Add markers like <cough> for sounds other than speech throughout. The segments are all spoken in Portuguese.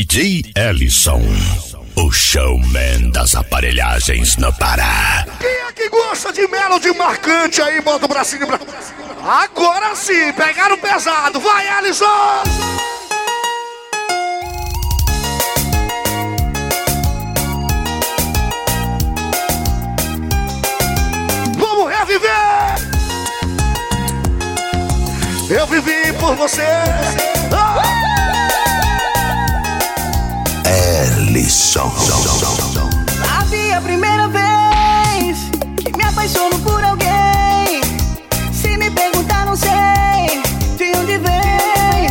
DJ Ellison, o showman das aparelhagens no Pará. Quem é que gosta de melody marcante aí? Bota o bracinho pra... Agora sim, pegaram pesado. Vai, Ellison! Vamos reviver! Eu vivi por você. Sabe a primeira vez que me apaixono por alguém? Se me perguntar, não sei de onde vem.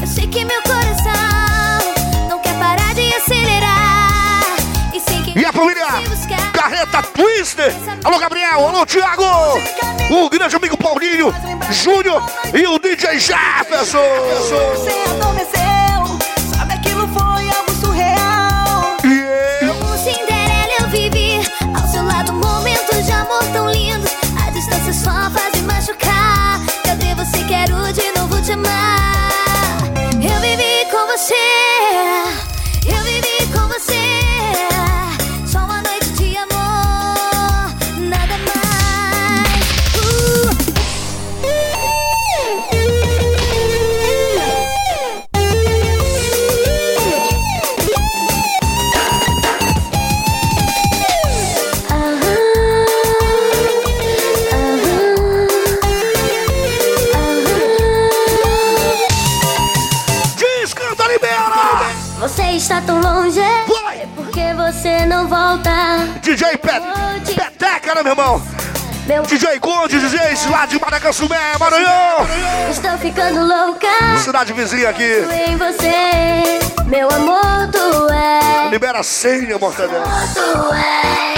Eu sei que meu coração não quer parar de acelerar. E sei que E a família Carreta Twister. Alô, Gabriel. Alô, Thiago. O grande amigo Paulinho, Júnior e o DJ Jefferson. Você Meu irmão? Meu DJ Conde, DJs lá de Maracançumé, Maranhão. Estou ficando louca Cidade vizinha aqui. em você, meu amor, tu és, Libera a senha, mortadela. tu és.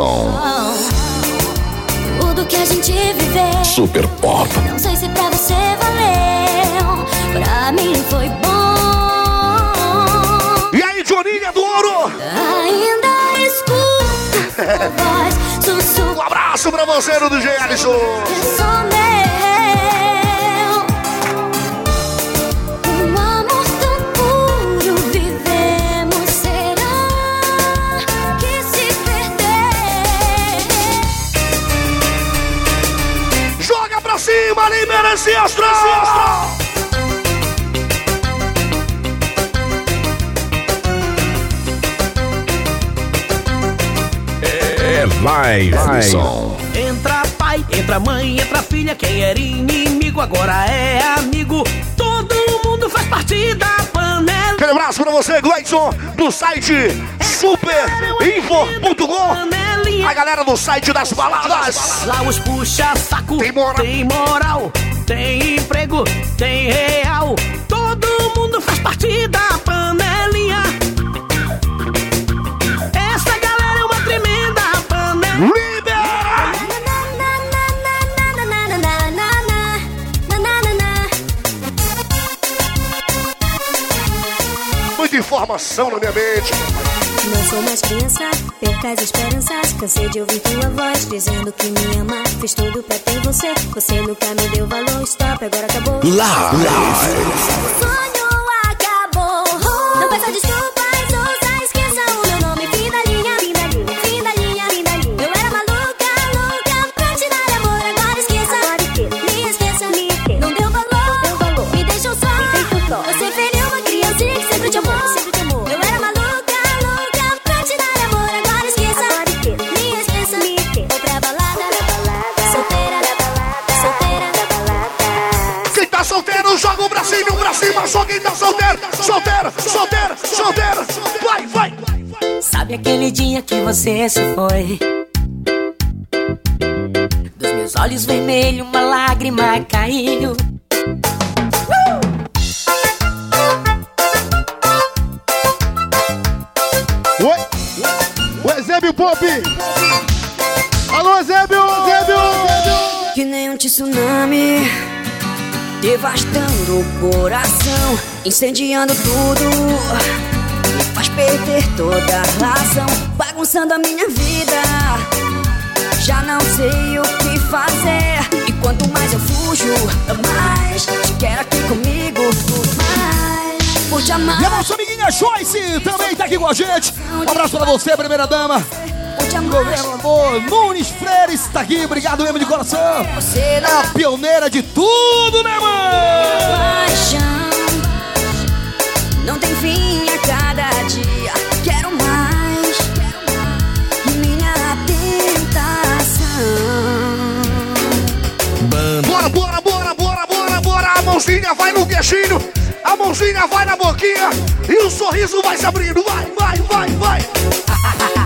Ellison, Tudo que a gente viveu. Super Pop. Não sei se pra você valeu, pra mim foi bom. E aí, Joninha do Ouro. Ainda escuto sua voz, sussurro <laughs> Um abraço pra você, no DJ Alisson. Cima, libera esse astral. É live. Ellison. Entra pai, entra mãe, entra filha. Quem era inimigo agora é amigo. Todo mundo faz parte da panela. Aquele abraço pra você, Gleison, do site superinfo.com. A galera do site das baladas. Lá os puxa saco, Tem moral. tem moral, tem emprego, tem real. Todo mundo faz parte da panelinha. Informação na minha mente. Não sou mais criança, perca as esperanças. Cansei de ouvir tua voz dizendo que me ama. Fiz tudo pra ter você, você nunca me deu valor. Stop, agora acabou. Live. Sonho E aquele dia que você se foi Dos meus olhos vermelhos uma lágrima caiu Oi! O Ezébio Pop! Alô, Ezébio! Ezébio! Que nem um tsunami Devastando o coração Incendiando tudo faz perder toda a razão Bagunçando a minha vida Já não sei o que fazer E quanto mais eu fujo Mais te quero aqui comigo Mais por te amar E a nossa amiguinha Joyce também tá aqui com a gente. Um abraço pra você, primeira dama. Governador Nunes Freire está aqui, obrigado mesmo de coração. Você É a pioneira de tudo, né, mãe? paixão não tem fim dia. Quero mais, minha tentação. Bora, bora, bora, bora, bora, bora. A mãozinha vai no queixinho, a mãozinha vai na boquinha e o sorriso vai se abrindo. Vai, vai, vai, vai. <laughs>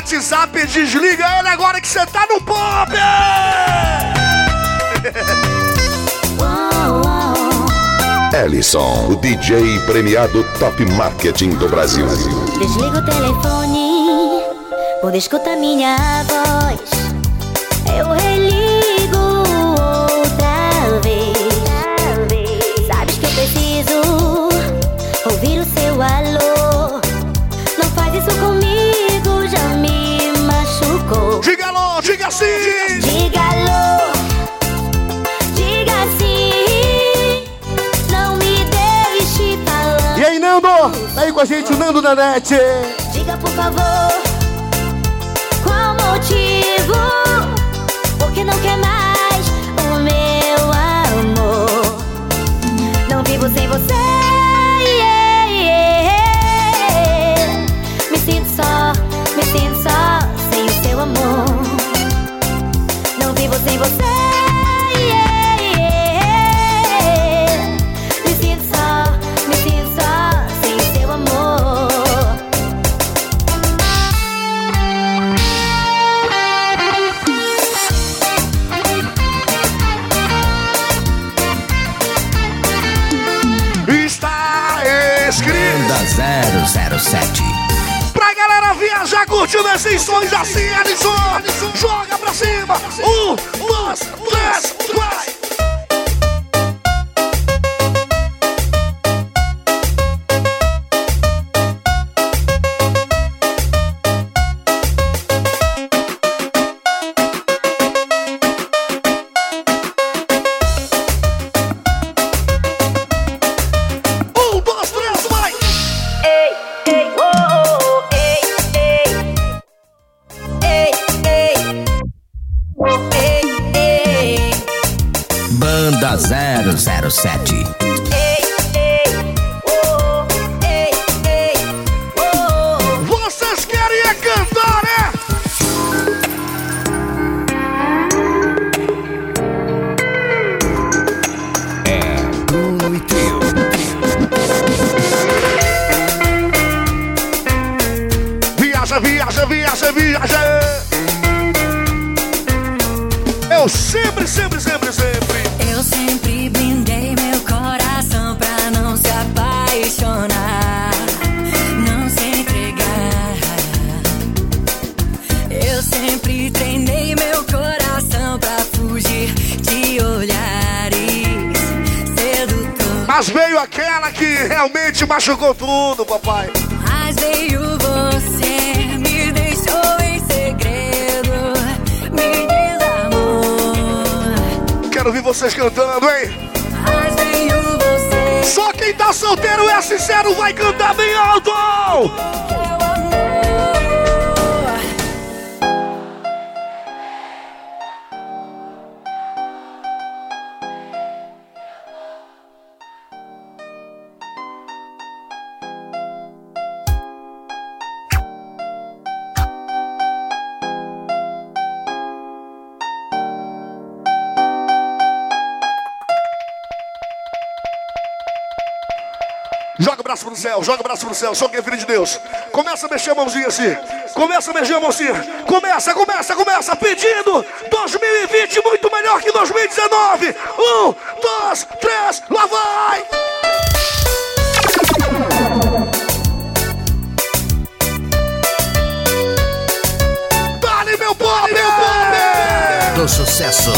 WhatsApp, desliga ele agora que você tá no pop! <laughs> Ellison, o DJ premiado Top Marketing do Brasil. Desliga o telefone, poder escutar minha voz. Eu religo diga sim! Diga alô, diga sim. Não me deixe falar. E aí, Nando? Tá aí com a gente o Nando da NET. Diga por favor qual motivo? Porque não quer mais o meu amor. Não vivo sem você. você. Me sinto só, me sinto só sem seu amor. Está escrito a zero zero 007 Pra galera viajar curtindo esses sons assim, Alisson, joga pra cima! Um, dois, três, sete. te machucou tudo, papai. Mas veio você. Quero ouvir vocês cantando, hein? Mas veio você. Só quem tá solteiro é sincero vai cantar bem alto! céu, joga o braço pro céu, só quem é filho de Deus. Começa a mexer a mãozinha assim. Começa a mexer a mãozinha. Começa, começa, começa. Pedindo 2020 muito melhor que 2019. Um, dois, três, lá vai! Dale meu pobre! Do sucesso.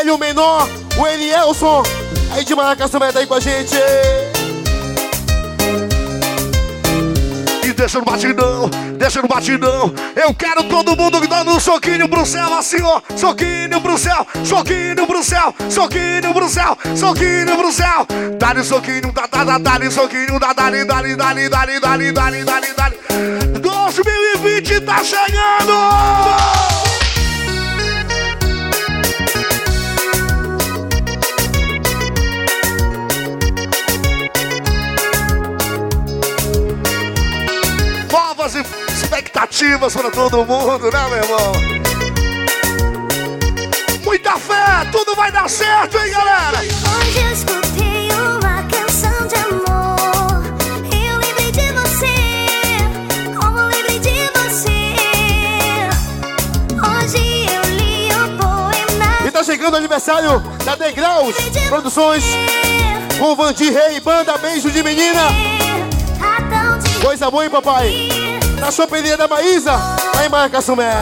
Ele, o menor, o Elielson. Aí de Maracás também tá aí com a gente. E deixa no batidão, deixa no batidão. Eu quero todo mundo dando um soquinho pro céu, assim ó. Soquinho pro céu, soquinho pro céu, soquinho pro céu, soquinho pro céu. Dá-lhe soquinho, dá, dá, dá, dá-lhe soquinho, dá, dá-lhe, dá-lhe, dá-lhe, dá-lhe, dá-lhe, dá-lhe, dá-lhe, dá-lhe. 2020 tá chegando! Expectativas para todo mundo, né, meu irmão? Muita fé, tudo vai dar certo, hein, galera? Hoje eu escutei uma canção de amor. Eu lembrei de você, como lembrei de você. Hoje eu li o poema. E tá chegando o aniversário da Degraus Produções com Vandir Rei, banda Beijo de Menina. Coisa boa, hein, papai? Na choperia da Maísa, lá em Marca Sumé.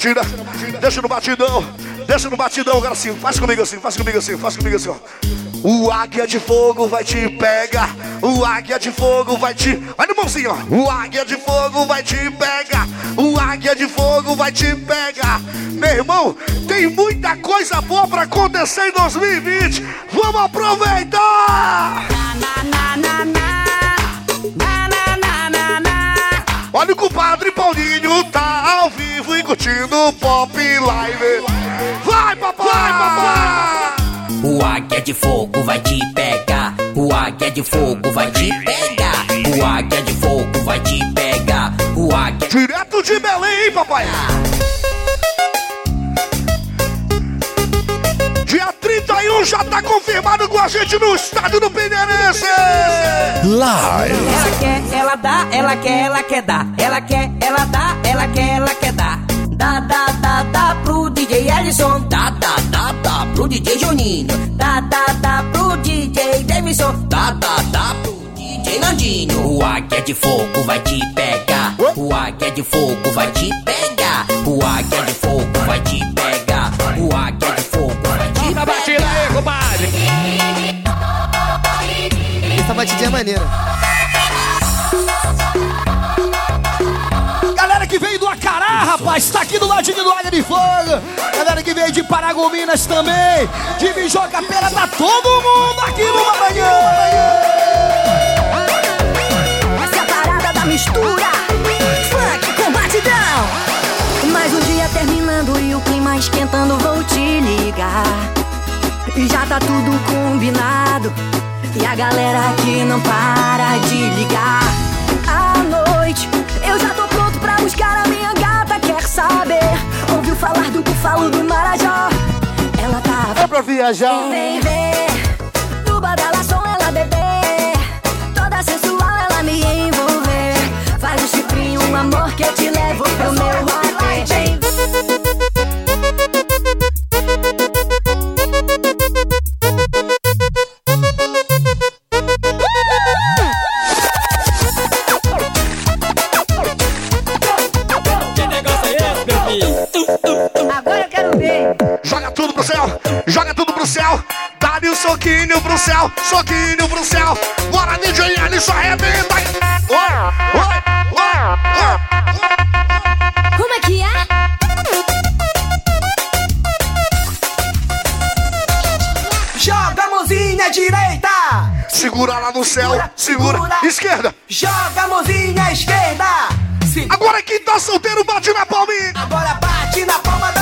Batida, deixa no batidão, deixa no batidão, agora assim, faz comigo assim, faz comigo assim, faz comigo assim, ó. O águia de fogo vai te pegar, o águia de fogo vai te. Vai no mãozinho, ó. O águia de fogo vai te pegar, o águia de fogo vai te pegar. Meu irmão, tem muita coisa boa pra acontecer em 2020. Vamos aproveitar! Curtindo o Pop Live. Vai, papai! Vai, papai! O águia de fogo vai te pegar. O águia de fogo vai te pegar. O águia de fogo vai te pegar. O águia. Direto de Belém, hein, papai? Dia 31 já tá confirmado com a gente no estádio do Pinheirense. Live. Ela quer, ela dá, ela quer, ela quer dar. Ela quer, ela dá, ela quer, ela quer dar. Dá, dá, dá, dá pro DJ Ellison. Dá, dá, dá, dá pro DJ Juninho. Dá, dá, dá pro DJ Davidson. Dá, dá, dá pro DJ Nandinho. O águia de fogo vai te pegar. O águia de fogo vai te pegar. O águia de fogo vai te pegar. O águia de fogo vai te Tá batida aí, compadre. Essa batidinha é maneira. Rapaz, tá aqui do ladinho do Águia de Fogo. Galera que veio de Paragominas também. De Mijoca Pera, tá todo mundo aqui no Maranhão. Essa é parada da mistura. Funk com batidão. Mais um dia terminando e o clima esquentando, vou te ligar. E já tá tudo combinado. E a galera aqui não para de ligar. À noite, eu já tô pronto pra buscar a minha gata. Saber? Ouviu falar do bufalo do Marajó? Ela tá. É pra viajar. Vem ver, no badalação ela beber. Toda sensual ela me envolver. Faz o chifrinho, um amor que eu te levo pro meu rolê. Tudo pro céu, joga tudo pro céu. Dá-lhe um soquinho pro céu, soquinho pro céu. Bora, DJ Alisson, arrebenta. Oi, oi, oi. Como é que é? Joga a mãozinha direita. Segura lá no céu, segura. Esquerda. Joga a mãozinha esquerda. Segura. Agora quem tá solteiro bate na palminha. Agora bate na palma da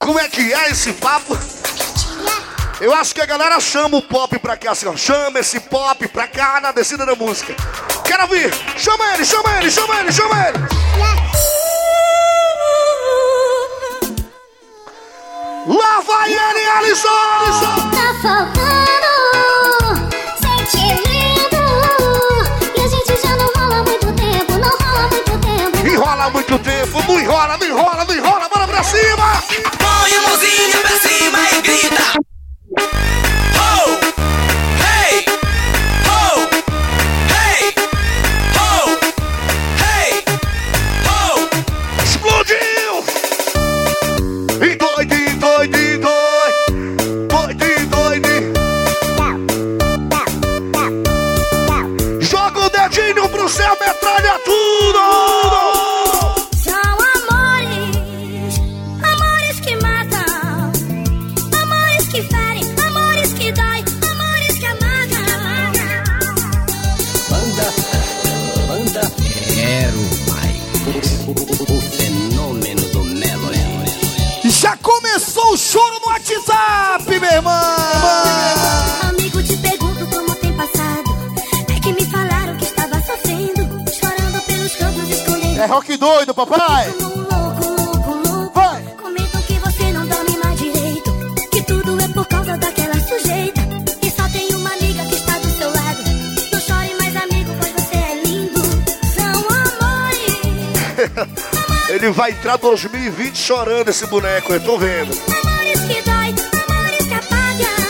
Como é que é esse papo? Eu acho que a galera chama o pop pra cá, assim, ó. Chama esse pop pra cá na descida da música. Quero ouvir! Chama ele, chama ele, chama ele, chama ele! Lá vai ele, Alisson! Tá faltando enrola muito tempo, não enrola, não enrola, não enrola, bora pra cima! Põe a mãozinha pra cima e grita. minha irmã! Amigo, te pergunto como tem passado. É que me falaram que estava sofrendo, chorando pelos cantos escolhendo. É rock doido, papai! Ele vai entrar 2020 chorando esse boneco, eu tô vendo.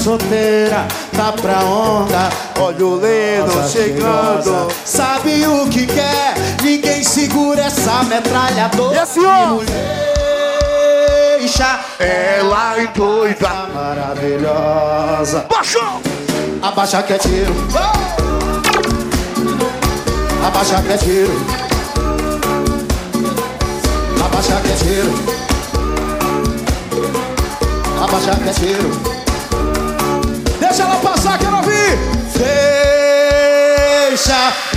solteira, tá pra onda. Olha o Leno chegando. sabe o que quer? Ninguém segura essa metralhadora. E a senhora? Deixa ela é doida, maravilhosa. Baixou! Abaixa que é tiro. Oh! Abaixa que é tiro. Abaixa que é tiro. Abaixa que é tiro. É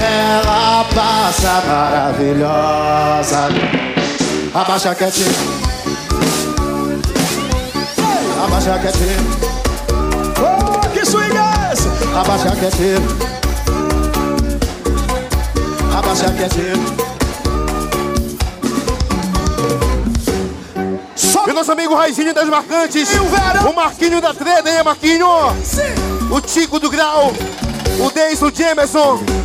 ela passar maravilhosa. Abaixa que tiro. Abaixa que tiro. Oh, que swing é esse? Abaixa que tiro. Abaixa que tiro. E o nosso amigo Raizinho das Marcantes. O Marquinho da Treda, hein, Marquinho? O Tico do Grau. O Deison Jamerson.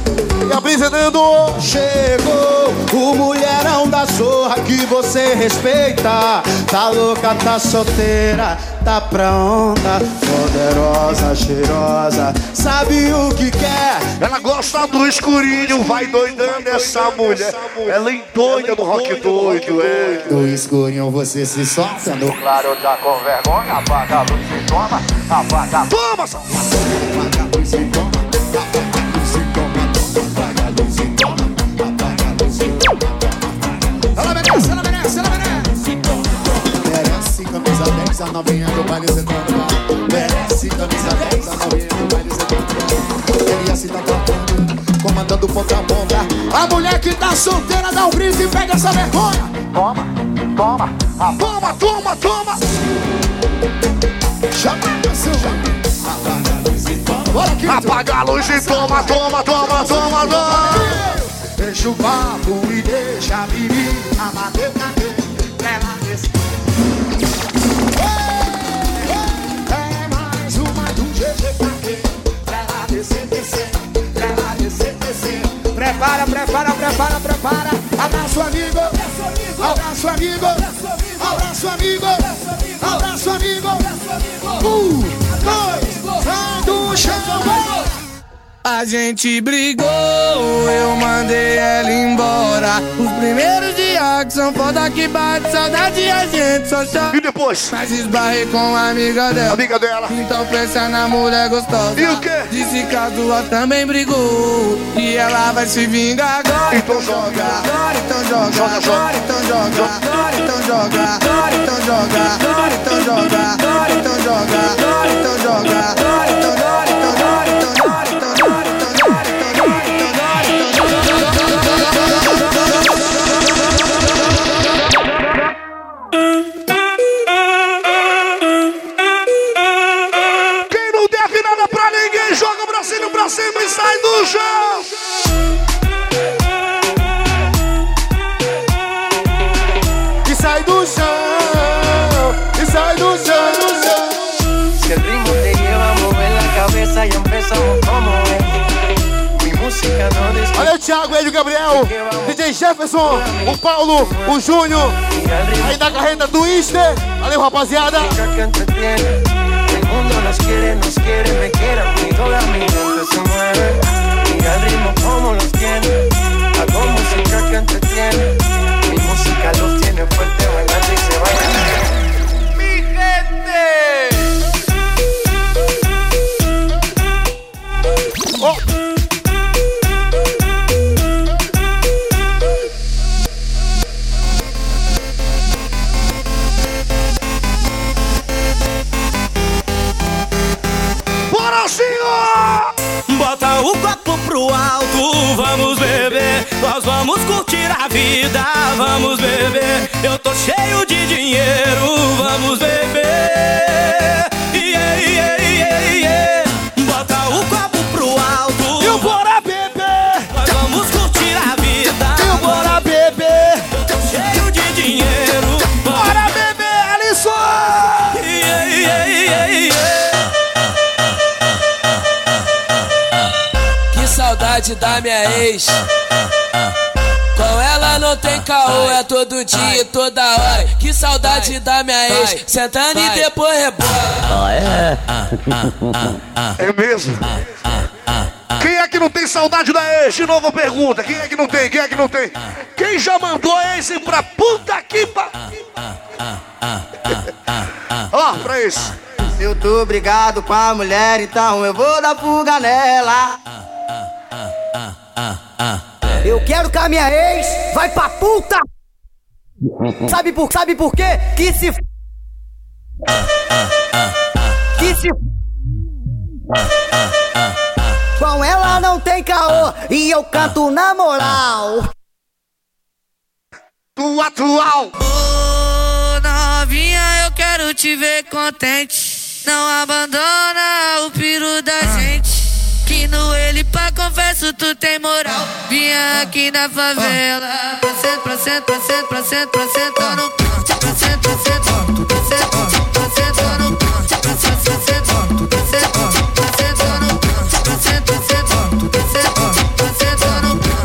E a brisa dando. Chegou o mulherão da zorra que você respeita. Tá louca, tá solteira, tá pra onda. Poderosa, cheirosa, sabe o que quer. Ela gosta do escurinho, vai doidando essa mulher. Ela endoida do rock doido, é. No escurinho você se solta, no Claro, tá com vergonha, apaga a luz e toma, apaga. Toma, só. Ela camisa 10, a novinha do baile secando. Merece camisa 10, a novinha do baile secando. Ele assim tá tocando, comandando ponta a ponta. A mulher que tá solteira dá um grito e pega essa vergonha. Toma, toma, toma, toma, toma. Chama a atenção. Apaga a luz e toma. Apaga a luz e toma, toma, toma, toma, toma. Deixa o papo e deixa a menina bater Prepara, prepara, prepara, prepara. Abraço amigo. Abraço amigo. Abraço amigo. Abraço amigo. Um, dois, sai do chão. A gente brigou, eu mandei ela embora. Os primeiros dias que são foda que bate saudade, a gente só chora. E depois? Mas esbarrei com a amiga dela. Amiga dela. Então pensa na mulher gostosa. E o quê? Disse que a tua também brigou. E ela vai se vingar agora. Então joga. Agora então joga. Joga, joga. Agora então joga. Agora então joga. Agora então joga. Agora então joga. Agora então joga. Agora então joga. Agora então joga. Olha o Thiago, ele, o Gabriel, DJ Jefferson, o Paulo, o Júnior, aí da carreta Twister. Valeu, rapaziada. entretiene. El mundo nos pro alto, vamos beber. Nós vamos curtir a vida, vamos beber. Eu tô cheio de dinheiro, vamos beber. Yeah, yeah, yeah, yeah. Bota o copo pro alto. E o bora saudade da minha ex. Com ela não tem caô, é todo dia e toda hora. Que saudade da minha ex. Sentando e depois rebola. É mesmo? Quem é que não tem saudade da ex? De novo pergunta. Quem é que não tem? Quem é que não tem? Quem já mandou a ex pra puta que pa... três. Eu tô brigado com a mulher, então eu vou dar fuga nela. Eu quero que a minha ex vai pra puta! Sabe por, sabe por quê? Que se. Que se. Com ela não tem caô e eu canto na moral. Do atual. Ô novinha, eu quero te ver contente. Não abandona o piro da no ele pra confesso tu tem moral. Vinha aqui na favela. Pra cento, pra cento, pra cento, pra cento, pra cento no canto. Pra cento, pra cento, pra cento, pra cento no canto. Pra cento, pra cento, pra cento, pra cento no canto. Pra cento, pra cento, pra cento, pra cento no canto.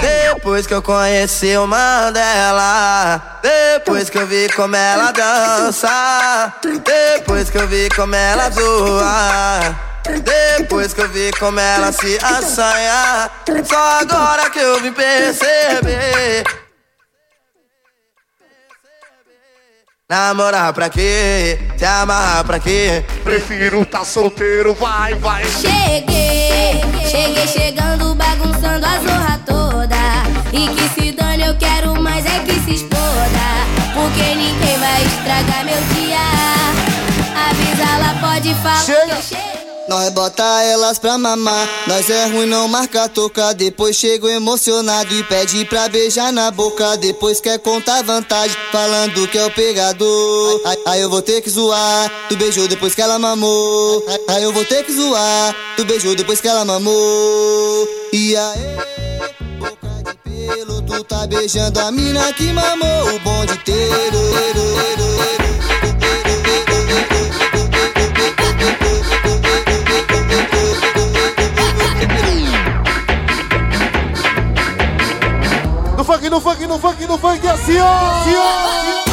Depois que eu conheci o Mandela, depois que eu vi como ela dança, depois que eu vi como ela zoa. Depois que eu vi como ela se assanha Só agora que eu vim perceber Namorar pra quê? Se amarrar pra quê? Prefiro tá solteiro, vai, vai. Cheguei, cheguei chegando, bagunçando a zorra toda. E que se dane, eu quero mais é que se exploda. Porque ninguém vai estragar meu dia. Avisa, ela pode falar que eu chego. Nós bota elas pra mamar, nós é ruim não marca toca Depois chego emocionado e pede pra beijar na boca. Depois quer contar vantagem, falando que é o pegador. Aí, aí eu vou ter que zoar, tu beijou depois que ela mamou. Aí, eu vou ter que zoar, tu beijou depois que ela mamou. E aí, boca de pelo, tu tá beijando a mina que mamou. O bonde inteiro no funk, no funk, no funk, assim ó, assim ó.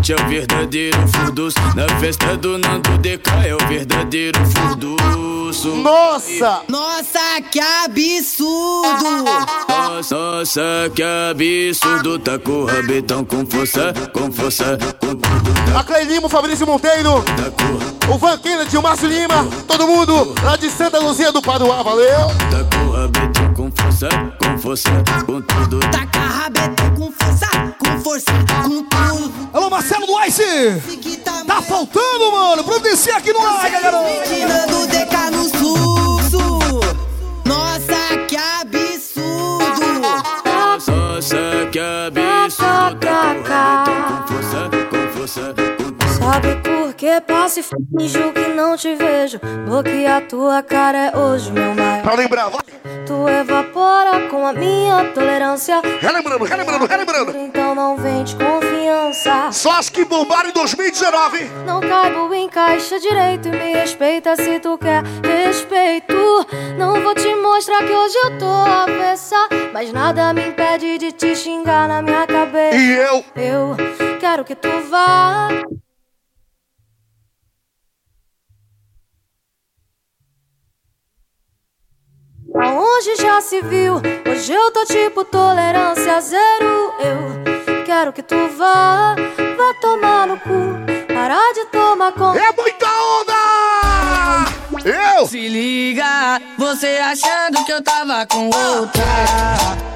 Smith é o verdadeiro furdus. Na festa do Nando DK é o verdadeiro furduço. Nossa! Nossa, que absurdo! Nossa, nossa, que absurdo. Tá com o rabetão com força, com força, com tudo. A Clay Lima, o Fabrício Monteiro, o Van Kennedy, o Márcio Lima, todo mundo lá de Santa Luzia do Paduá, valeu? Tá com o rabetão com força, com força, com tudo. Taca rabetão com força, com força, com tudo. Alô, Marcelo do Ice! Tá faltando, mano! Providencia aqui no DK no susso. Nossa, que absurdo! Nossa, que absurdo. Tá com força, com força, com tudo. Sabe por que passo e finjo que não te vejo? Bloquear tua cara é hoje meu maior. Pra lembrar, vai. Tu evapora com a minha tolerância. Relembrando, relembrando, relembrando. Então não vem de confiança. Só as que bombaram em 2019. Não caibo em caixa direito e me respeita se tu quer respeito. Não vou te mostrar que hoje eu tô avessa, mas nada me impede de te xingar na minha cabeça. E eu? Eu quero que tu vá. Aonde já se viu? Hoje eu tô tipo tolerância zero. Eu quero que tu vá, vá tomar no cu. Parar de tomar conta. É! Se liga, você achando que eu tava com outra.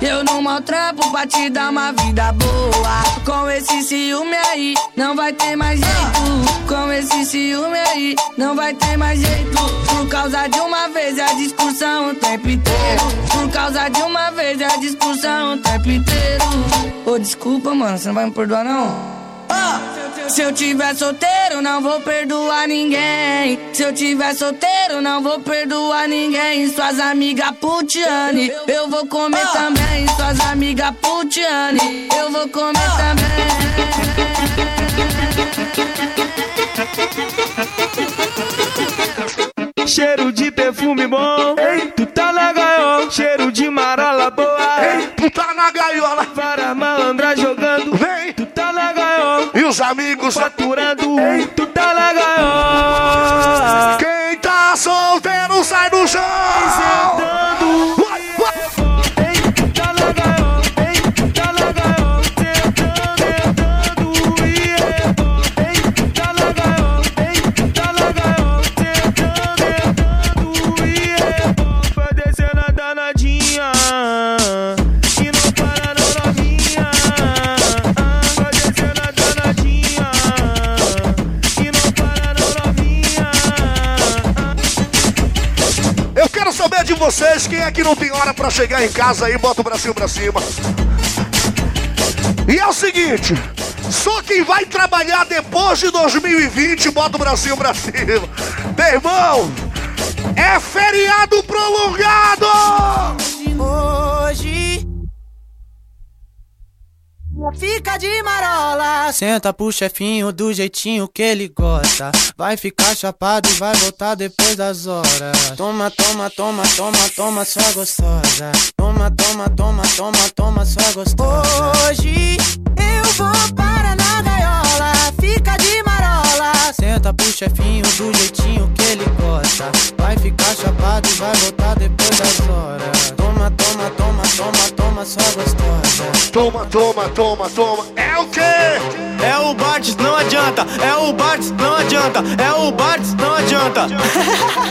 Eu não maltrapo pra te dar uma vida boa. Com esse ciúme aí, não vai ter mais jeito. Com esse ciúme aí, não vai ter mais jeito. Por causa de uma vez a discussão o tempo inteiro. Por causa de uma vez a discussão o tempo inteiro. Ô, desculpa, mano, você não vai me perdoar não? Se eu tiver solteiro, não vou perdoar ninguém. Se eu tiver solteiro, não vou perdoar ninguém. Suas amigas putiane, eu vou comer também. Suas amigas putiane, eu vou comer também. Cheiro de perfume bom, Ei. tu tá na gaiola. Cheiro de marola boa, Ei. tu tá na gaiola. Para malandra jogando, os os amigos. Faturando, tu tá na gaiola. Quem tá solteiro sai do chão. Vai, de vocês quem é que não tem hora pra chegar em casa aí, bota o bracinho pra cima. E é o seguinte, só quem vai trabalhar depois de 2020, bota o bracinho pra cima. Meu irmão, é feriado prolongado! Fica de marola. Senta pro chefinho do jeitinho que ele gosta. Vai ficar chapado e vai voltar depois das horas. Toma, toma, toma, toma, toma, sua gostosa. Toma, toma, toma, toma, toma, sua gostosa. Hoje eu vou para Senta pro chefinho do jeitinho que ele gosta Vai ficar chapado e vai voltar depois das horas Toma, toma, toma, toma, toma, sua gostosa Toma, toma, toma, toma. É o quê? É o Bartz, não adianta. É o Bartz, não adianta. É o Bartz, não adianta.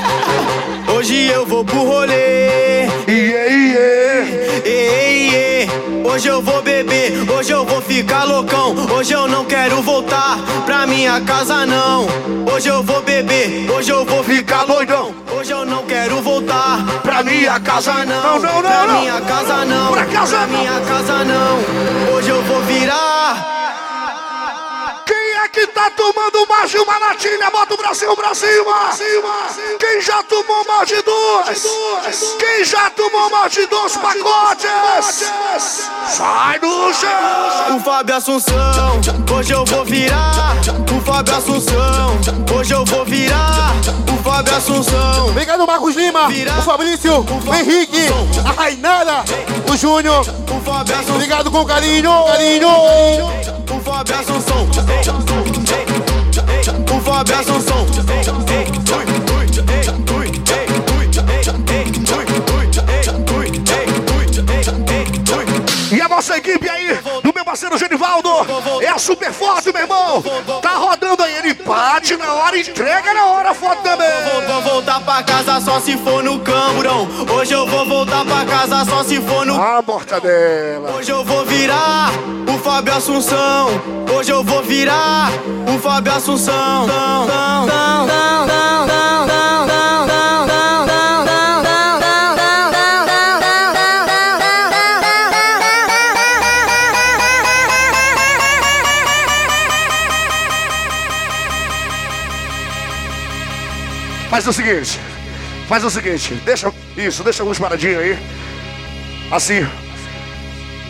<laughs> Hoje eu vou pro rolê. Iê, iê. Ei, iê. Hoje eu vou beber, hoje eu vou ficar loucão. Hoje eu não quero voltar pra minha casa, não. Hoje eu vou beber, hoje eu vou ficar doidão. Hoje eu não quero voltar Pra minha casa não, não, não, pra não. minha casa não. Pra casa pra não. minha casa não. Hoje eu vou virar. Que tá tomando mais de uma latinha? Bota o bracinho pra cima. Quem já tomou mais de duas? Quem já tomou mais de dois pacotes? Sai do chão. O Fábio Assunção, hoje eu vou virar. O Fábio Assunção, hoje eu vou virar. O Fábio Assunção. Obrigado, Marcos Lima, o Fabrício, o Henrique, a Rainara, o Júnior. O Fábio Assunção. Obrigado com carinho, carinho. O Fábio Assunção. O Fábio Assunção. E a nossa equipe aí, do meu parceiro Genivaldo, é a super forte, meu irmão. Tá rodando aí, ele bate na hora, entrega na hora foto também. Vou voltar pra casa só se for no camburão. Hoje eu vou voltar pra casa só se for no. A mortadela. Hoje eu vou virar Fábio Assunção. Hoje eu vou virar o Fábio Assunção. Faz o seguinte, faz o seguinte, deixa isso, deixa alguns paradinhos aí. Assim.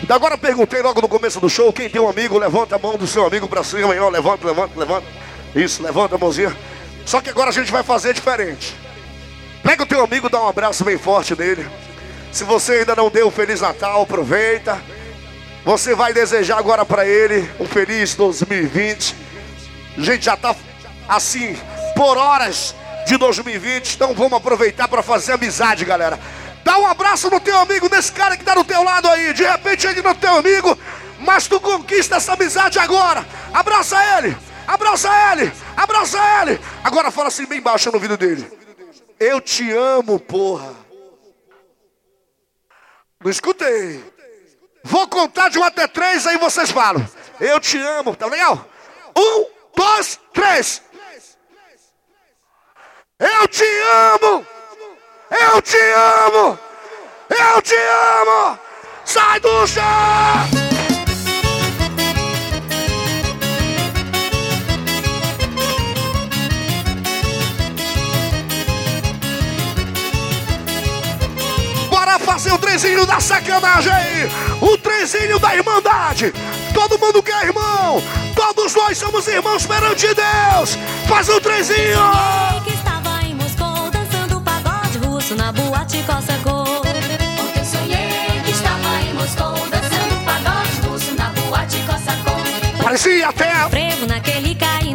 Da agora perguntei logo no começo do show, quem tem um amigo, levanta a mão do seu amigo pra cima ó, levanta, levanta, levanta. Isso, levanta a mãozinha. Só que agora a gente vai fazer diferente. Pega o teu amigo, dá um abraço bem forte nele. Se você ainda não deu um Feliz Natal, aproveita. Você vai desejar agora pra ele um feliz 2020. A gente já tá assim, por horas de 2020, então vamos aproveitar para fazer amizade, galera. Dá um abraço no teu amigo, nesse cara que tá do teu lado aí. De repente ele não é teu amigo, mas tu conquista essa amizade agora. Abraça ele, abraça ele, abraça ele. Agora fala assim bem baixo no ouvido dele. Eu te amo, porra. Não escutei. Vou contar de um até três, aí vocês falam. Eu te amo, tá legal? Um, dois, três. Eu te amo! Eu te amo! Eu te amo! Sai do chão! Bora fazer o trenzinho da sacanagem aí! O trenzinho da irmandade! Todo mundo que é irmão! Todos nós somos irmãos perante Deus! Faz o trenzinho! Na boate Costa Cor. Ontem eu sonhei que estava em Moscou dançando pagode russo na boate Costa Cor. Parecia até frevo naquele cai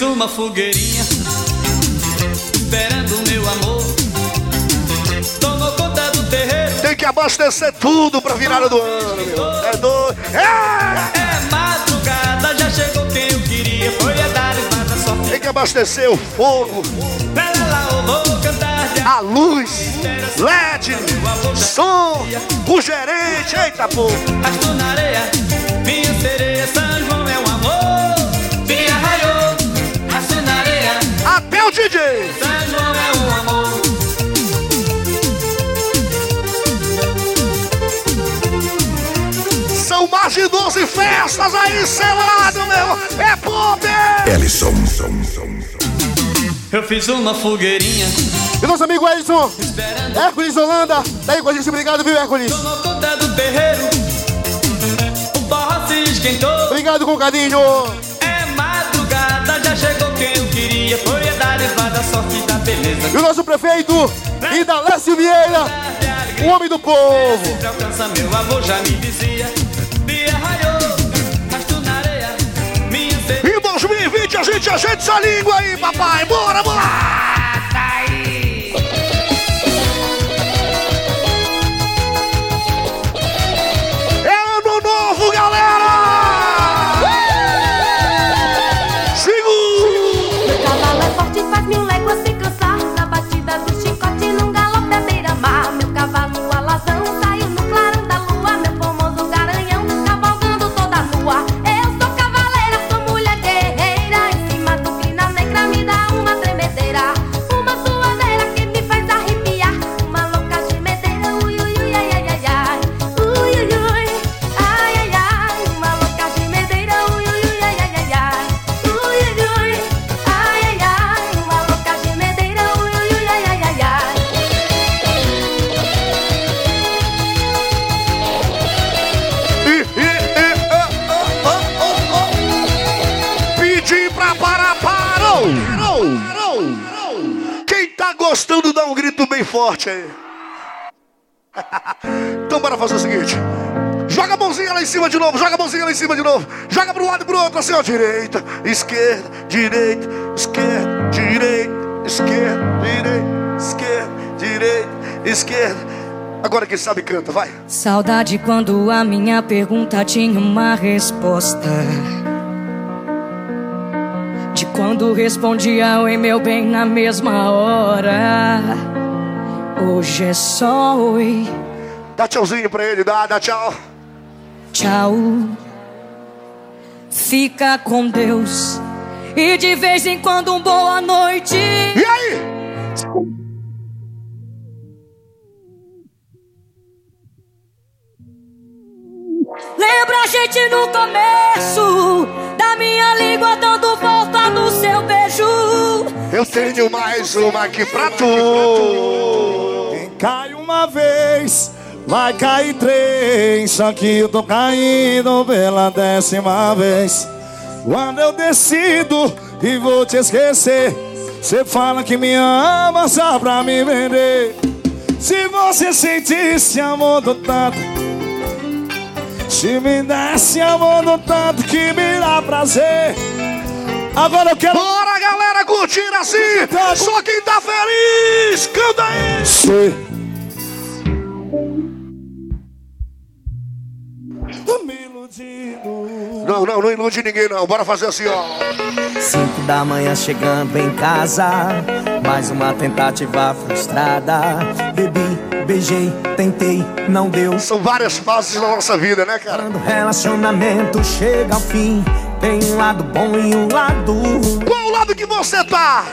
Uma fogueirinha Esperando meu amor Tomou conta do terreiro Tem que abastecer tudo pra virada do ano, meu. É doido. É! É madrugada, já chegou quem eu queria Foi a dar espada sorte Tem que abastecer o fogo, Pera lá, eu vou cantar a luz, LED, som, o gerente, eita pô. Arrastou na areia Minha sereia, São João é um amor o DJ. É um amor São mais de 12 festas aí selado, meu. É pop! Ellison. Eu fiz uma fogueirinha E nosso amigo Edson, Hércules Holanda, tá aí com a gente, obrigado, viu, Hércules? Tomou conta do terreiro O barro se esquentou Obrigado com carinho. Queria Foi a dar espada sorte da beleza E o nosso prefeito, Indalécio Vieira, o homem do povo. Alcança meu avô, já me dizia Dia raiou, rasto na areia Minha sede Em 2020 a gente ajeita essa língua aí, papai. Bora, bora! Aí. <laughs> então bora fazer o seguinte. Joga a mãozinha lá em cima de novo, joga a mãozinha lá em cima de novo. Joga pro lado e pro outro, assim, ó. Direita, esquerda, direita, esquerda, direita, esquerda, direita, esquerda, direita, esquerda. Agora quem sabe canta, vai. Saudade quando a minha pergunta tinha uma resposta. De quando respondia oi meu bem na mesma hora. Hoje é só oi, Dá tchauzinho pra ele, dá, dá tchau. tchau. Fica com Deus. E de vez em quando um boa noite. E aí? Lembra a gente no começo da minha língua dando seu beijo. Eu tenho mais uma aqui pra tu. Quem cai uma vez, vai cair três. Só que eu tô caindo pela décima vez. Quando eu decido e vou te esquecer, você fala que me ama só pra me vender. Se você sentisse amor do tanto, se me desse amor do tanto que me dá prazer. Agora eu quero. Bora, galera, curtir assim. Só quem tá feliz, canta aí. Sei. Não, não, não ilude ninguém, não. Bora fazer assim, ó. Cinco da manhã chegando em casa, mais uma tentativa frustrada. Bebi, beijei, tentei, não deu. São várias fases na nossa vida, né, cara? Quando o relacionamento chega ao fim, tem um lado bom e um lado ruim. Qual o lado que você tá?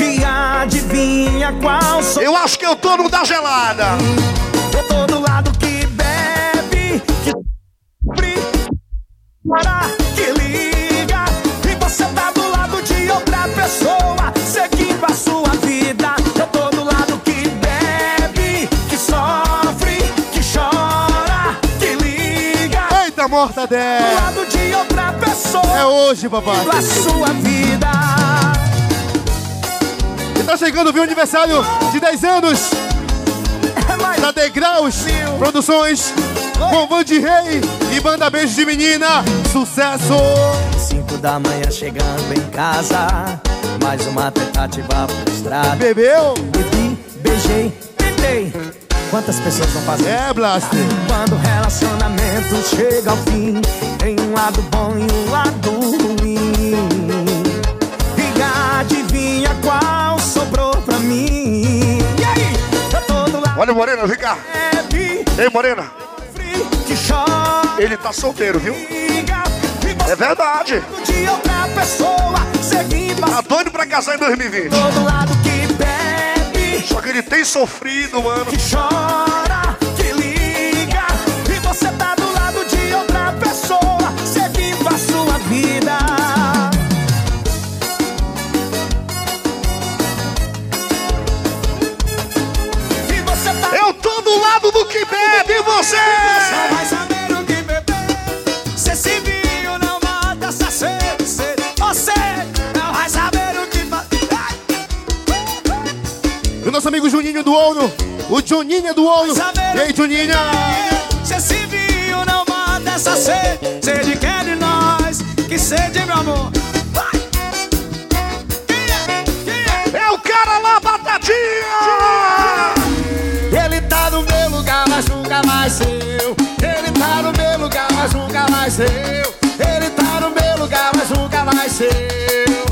E adivinha qual sou? Eu acho que eu tô no da gelada. Eu tô do lado que bebe, que sofre, para que liga. E você tá do lado de outra pessoa, seguindo a sua Dedé. Do lado de outra pessoa. É hoje, papai. A sua vida. E tá chegando, viu, aniversário de 10 anos. Da Degraus Produções. Com Van de Rei e Banda Beijo de Menina. Sucesso! Cinco da manhã chegando em casa. Mais uma tentativa frustrada. Bebeu? Bebi, beijei, tentei. Quantas pessoas não fazem? É, Blaster. Quando o relacionamento chega ao fim, tem um lado bom e um lado ruim. E adivinha qual sobrou pra mim? E aí? Eu tô do lado Olha Morena, vem cá. Ei, Morena. Ele tá solteiro, viu? É verdade. Tá doido pra casar em 2020. Todo lado que Só que ele tem sofrido, mano. que chora, que liga. E você tá do lado de outra pessoa, seguindo a sua vida. E você tá Eu tô do lado do que bebe, e você? Vai amigo Juninho do Ouro. O Juninho do Ouro. E aí, Juninho? Se se viu, não mata essa sede. Sede que é de nós, que sede, meu amor. É o cara lá, batatinha! Ele tá no meu lugar, mas nunca vai ser eu. Ele tá no meu lugar, mas nunca vai ser eu. Ele tá no meu lugar, mas nunca vai ser eu.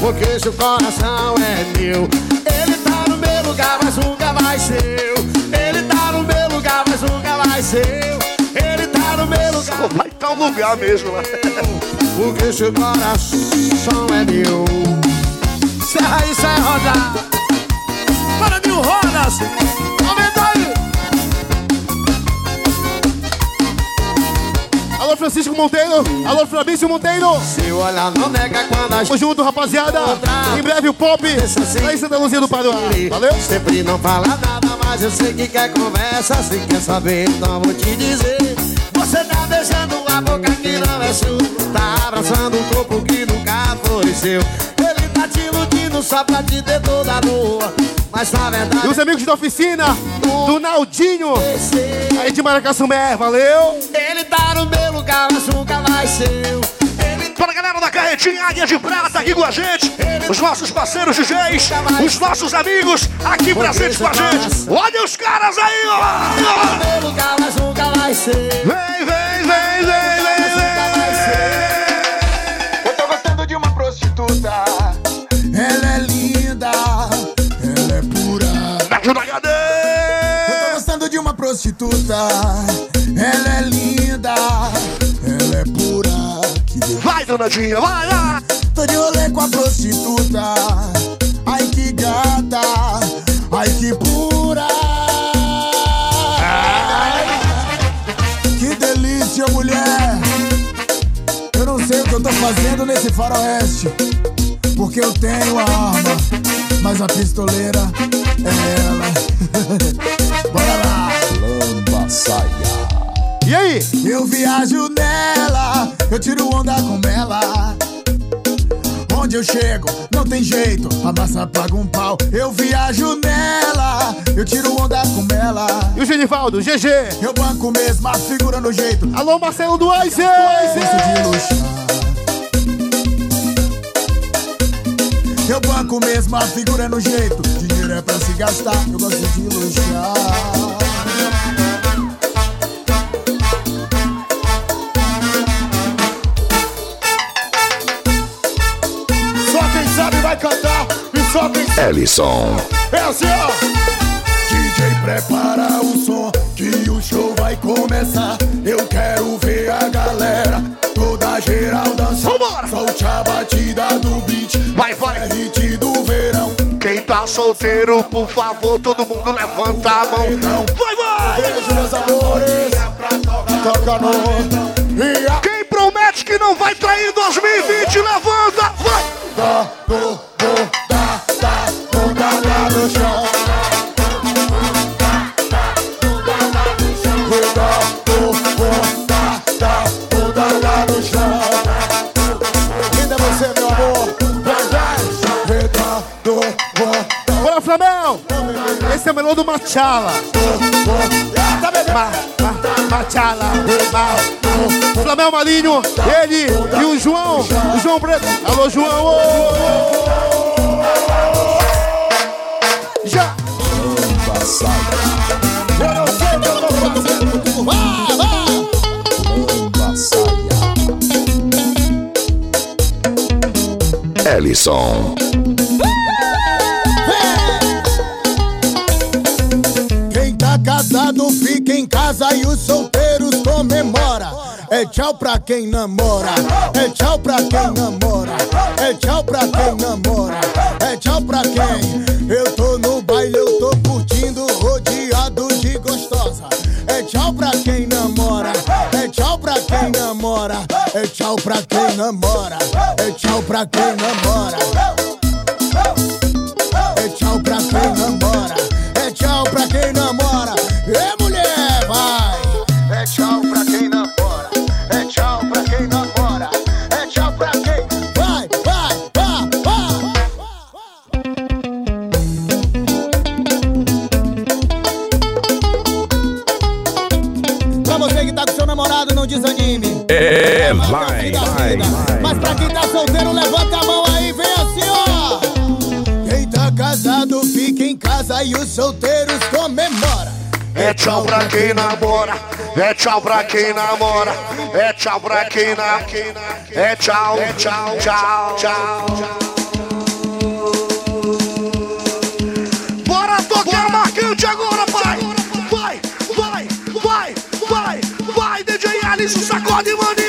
Porque seu coração é meu. Ele tá no meu lugar, mas nunca vai ser eu. Ele tá no meu lugar, mas nunca vai ser eu. Ele tá no meu lugar. Vai tá o lugar mesmo lá. Porque seu coração é meu. Serra aí, Serra Roda. Para mil rodas. Aumenta Alô, Francisco Monteiro. Alô, Fabrício Monteiro. Seu olhar não nega quando a Tamo junto, rapaziada. Em breve o pop. Lá em Santa Luzia do Paraná. Valeu? Sempre não fala nada, mas eu sei que quer conversa. Se quer saber, então vou te dizer. Você tá beijando a boca que não é sua. Tá abraçando um corpo que nunca foi seu. Ele tá te iludindo só pra te ter toda boa. Mas na verdade. E os amigos da oficina. Do Naldinho. Aí de Maracaçumé. Valeu? Ele tá no meu lugar, mas nunca vai ser eu. Para a galera da carretinha Águia de Prata aqui com a gente. Os nossos parceiros DJs. Os nossos amigos aqui presentes com a gente. Olha os caras aí, ó. No meu lugar, mas nunca vai ser. Vem, vem, vem, vem, vem, vem. Eu tô gostando de uma prostituta. Prostituta. Ela é linda, ela é pura. Vai, donadinha, vai lá. Tô de rolê com a prostituta. Ai que gata, ai que pura. Que delícia, mulher. Eu não sei o que eu tô fazendo nesse faroeste. Porque eu tenho a arma, mas a pistoleira é ela. <laughs> Saia. E aí? Eu viajo nela, eu tiro onda com ela. Onde eu chego, não tem jeito, a massa paga um pau. Eu viajo nela, eu tiro onda com ela. E o Genivaldo, GG. Eu banco mesmo, a figura no jeito. Alô, Marcelo do luxar. Eu banco mesmo, a figura no jeito. Dinheiro é pra se gastar, eu gosto de luxar. Só sabe. Ellison. É assim, ó. DJ, prepara o som que o show vai começar. Eu quero ver a galera toda geral dançar. Vambora! Solte a batida do beat. Vai, vai. É hit do verão. Quem tá solteiro, por favor, todo mundo levanta a mão. Vai, vai! Beijo, meus amores. Toca no. E Quem promete que não vai trair em 2020, levanta! Vai! Dá, do, do, Melhor do Machala. Ma, ma, Machala. Ma. Flamel Marinho, ele e o João. O João Preto. Alô, João! ô! Já! Eu não o. Ellison. Casado fica em casa e os solteiros comemora. É tchau pra quem namora, é tchau pra quem namora, é tchau pra quem namora, é tchau pra quem. Eu tô no baile, eu tô curtindo, rodeado de gostosa. É tchau pra quem namora, é tchau pra quem namora, é tchau pra quem namora, é tchau pra quem namora. É e os solteiros comemora. É tchau pra quem namora, é tchau pra quem namora, é tchau pra quem na, é tchau, é tchau, tchau, tchau. Bora tocar marcante agora, pai! Vai, vai, vai, vai, vai, DJ Alice, sacode, maninho!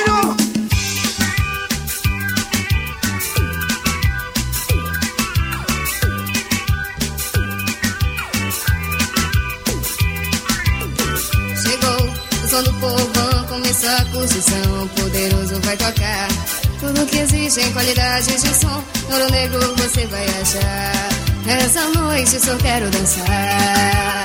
Som do povão, começou a curtição. Poderoso vai tocar. Tudo que existe em qualidade de som. Ouro negro você vai achar. Essa noite só quero dançar.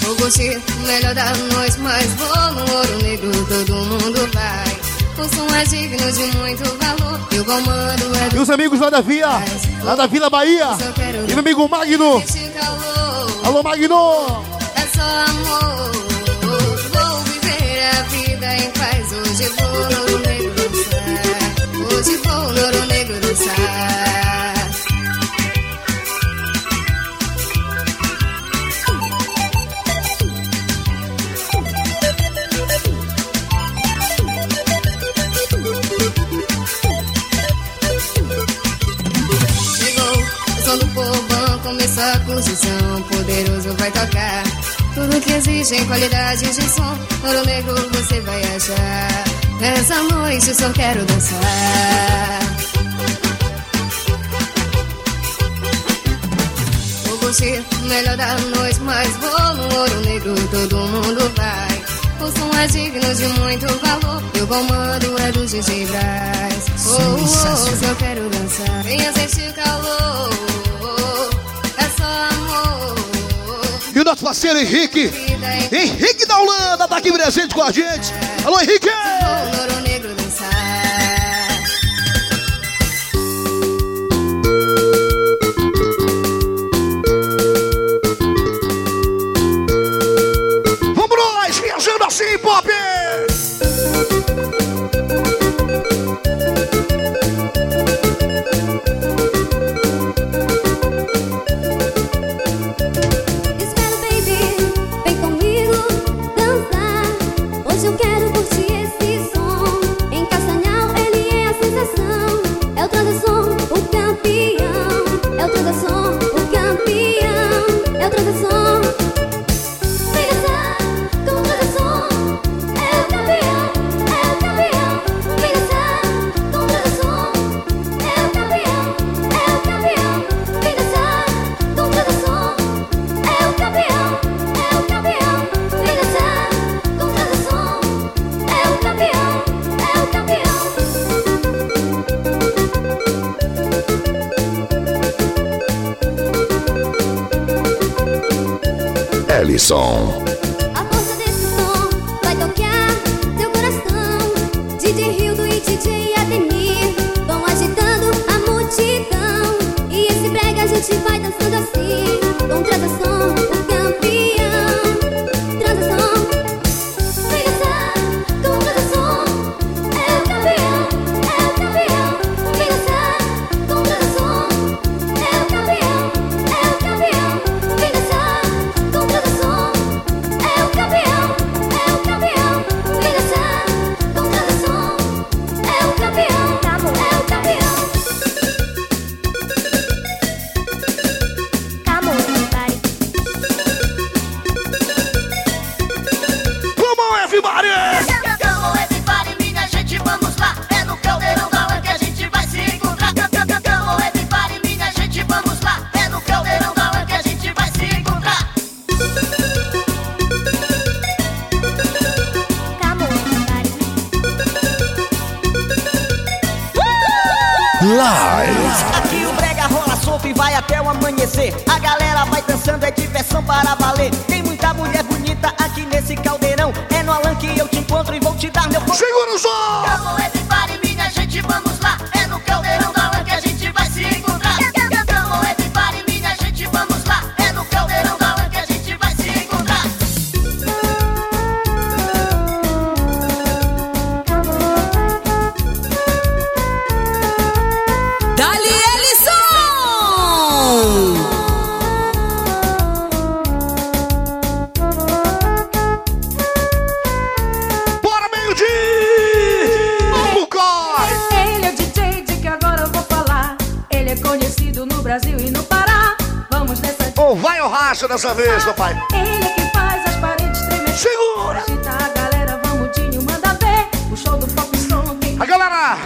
Vou curtir o melhor da noite, mas vou no ouro negro. Todo mundo vai. O som é digno de muito valor. E o comando é E os amigos lá da Via, lá da Vila Bahia. E meu amigo Magno. Alô, Magno! É só amor. Vou viver a vida em paz. Hoje vou no ouro negro dançar. Hoje vou no ouro negro dançar. Vai tocar. Tudo que existe em qualidade de som. Ouro negro você vai achar. Nessa noite só quero dançar. Vou curtir o melhor da noite, mas vou no ouro negro. Todo mundo vai. O som é digno de muito valor. E o comando é do DJ Braz. Oh, oh, se eu quero dançar, venha sentir o calor. É só amor. Nosso parceiro Henrique, Henrique da Holanda, tá aqui presente com a gente. Alô, Henrique! som. A força desse som vai tocar teu coração. DJ Rildo e DJ Ademir vão agitando a multidão. E esse brega a gente vai dançando assim, contra Brasil e no Pará. Vamos nessa. Ou vai ou racha dessa vez, papai? Ele é que faz as paredes tremer. Segura! Agita a galera, vamos, Dinho, manda ver. O show do pop som. Quem A galera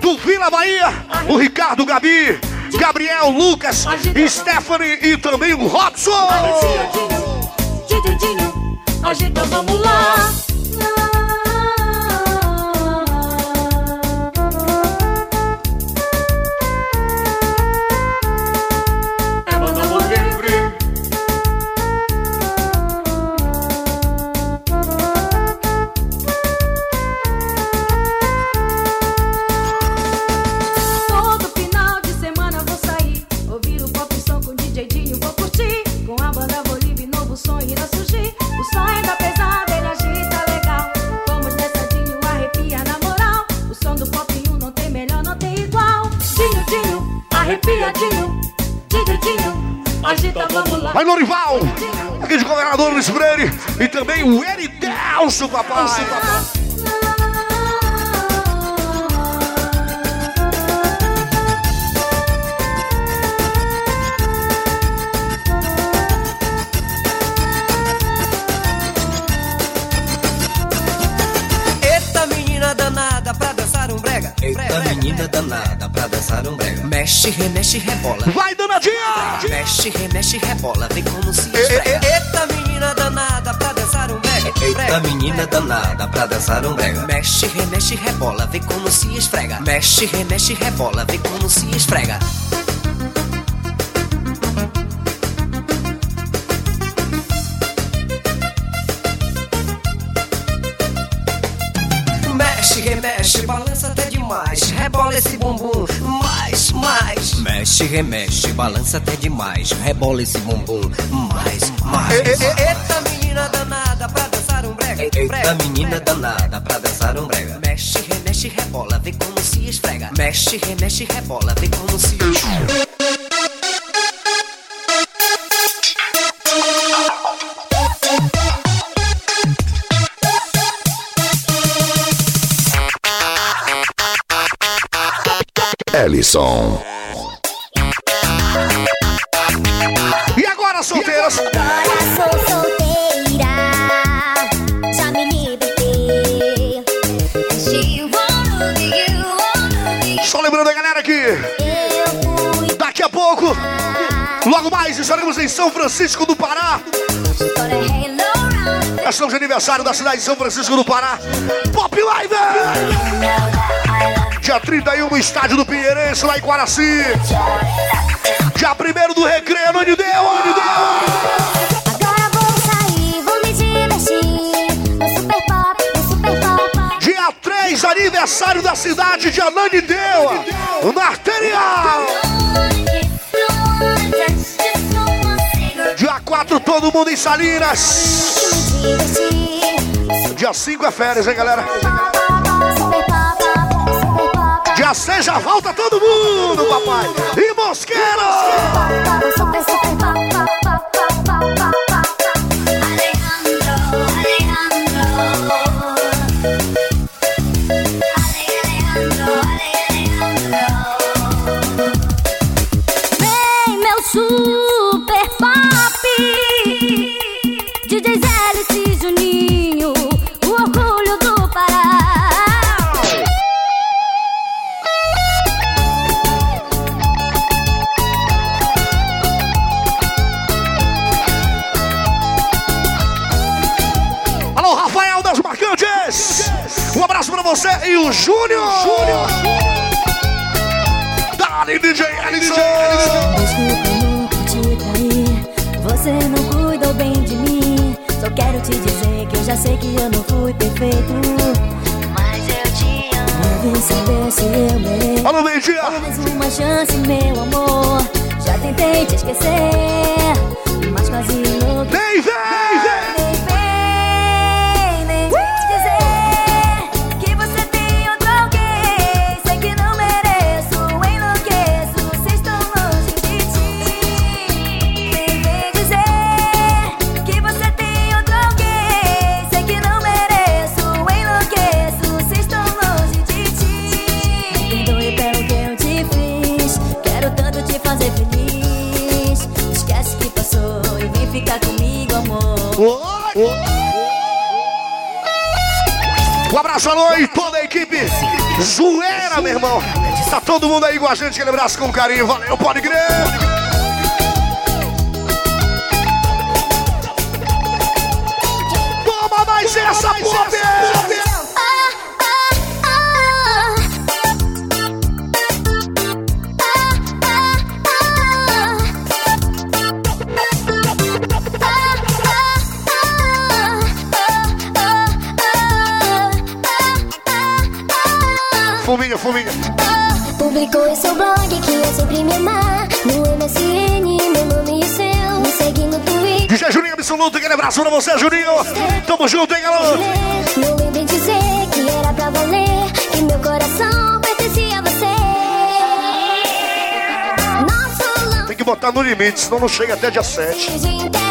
do Vila Bahia, o Ricardo Gabi, Gabriel, Lucas, Stephanie e também o Robson! Dinho, Dinho, agita, vamos lá. Luiz Freire e também o Eri Delcio, papai! Eita menina danada pra dançar um brega. Eita menina danada pra dançar um brega. Mexe, remexe, rebola. Vai, danadinha! Mexe, remexe, rebola. Vem como se esfrega. Eita Eita menina danada pra dançar um brega. Mexe, remexe, rebola. Vem como se esfrega. Mexe, remexe, rebola. Vem como se esfrega. Mexe, remexe, balança até demais. Rebola esse bumbum, mais, mais. Mexe, remexe, balança até demais. Rebola esse bumbum, mais, mais. Eita menina danada pra Eita menina danada pra dançar um brega. Mexe, remexe, rebola, vê como se esfrega. Mexe, remexe, rebola, vê como se esfrega. Ellison. E agora, solteiras? Agora sou estaremos em São Francisco do Pará. Festão de aniversário da cidade de São Francisco do Pará. Pop Live! Dia 31 no estádio do Pinheirense, lá em Guaraci. Dia 1 do Recreio, no Anideu! Agora vou sair, vou me divertir. No super pop, no super pop. Dia 3, aniversário da cidade de Ananindeua, na Arterial. Todo Mundo em Salinas. Dia 5 é férias, hein, galera? Dia 6 já volta todo mundo, papai. E Mosqueiro! Você e o Júnior! Dali, DJ Ellison! Desculpa, nunca te trair Você não cuidou bem de mim. Só quero te dizer que eu já sei que eu não fui perfeito. Mas eu te amo. Deve saber se eu mereço. Alô! Mais uma chance, meu amor. Já tentei te esquecer Mas quase Vem, vem, vem! Vem, zoeira, meu irmão. Tá todo mundo aí com a gente, aquele abraço com carinho. Valeu, pode crer. Aquele abraço pra você, Juninho. Tamo junto, hein, galera? Não dizer que era pra valer Que meu coração pertencia a você Tem que botar no limite, senão não chega até dia 7.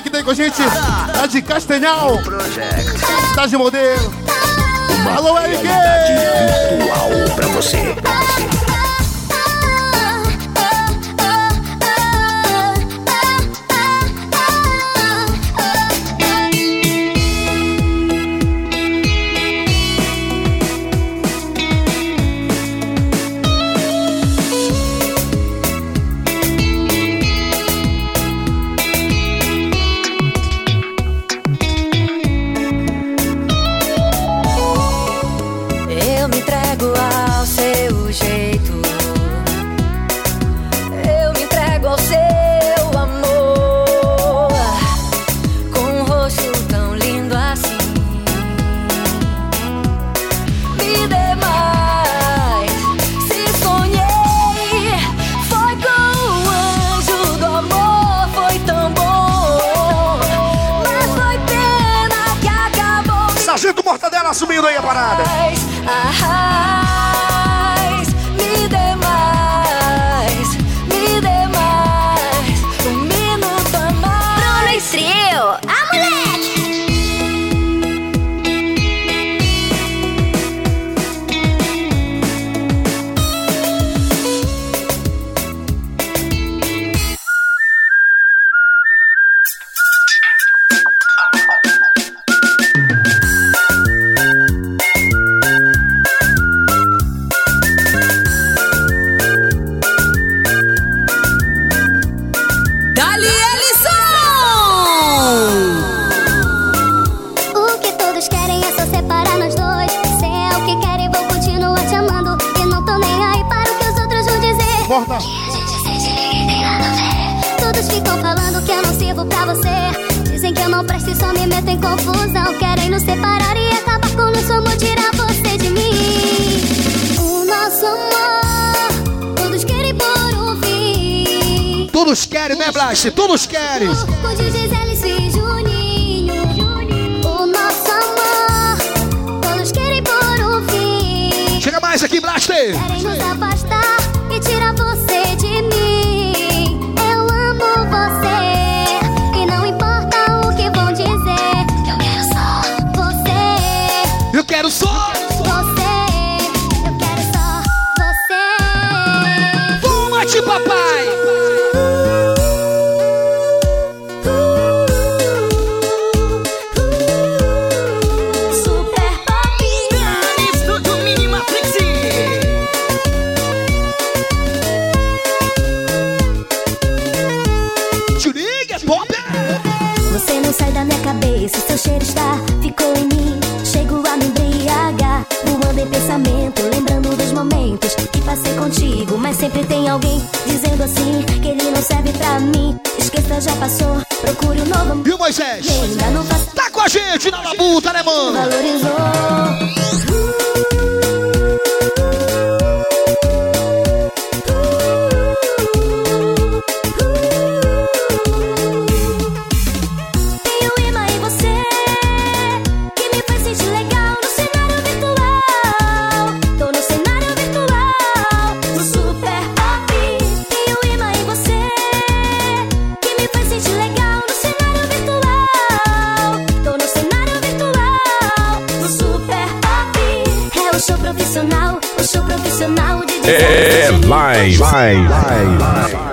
Eric, que aí com a gente. Tá de Castanhal. Tá de modelo. Alô, Eric! Virtual pra você. Eu Corta. Todos ficam falando que eu não sirvo pra você. Dizem que eu não presto e só me meto em confusão. Querem nos separar e acabar com o nosso amor, tirar você de mim. O nosso amor, todos querem por um fim. Todos querem, né, Blast? Todos querem. Chega mais aqui, Blaster! Querem nos sempre tem alguém dizendo assim que ele não serve pra mim. Esqueça, já passou, procure um novo. E o Moisés? Tá com a gente na labuta, né, mano? valorizou. É live. Live.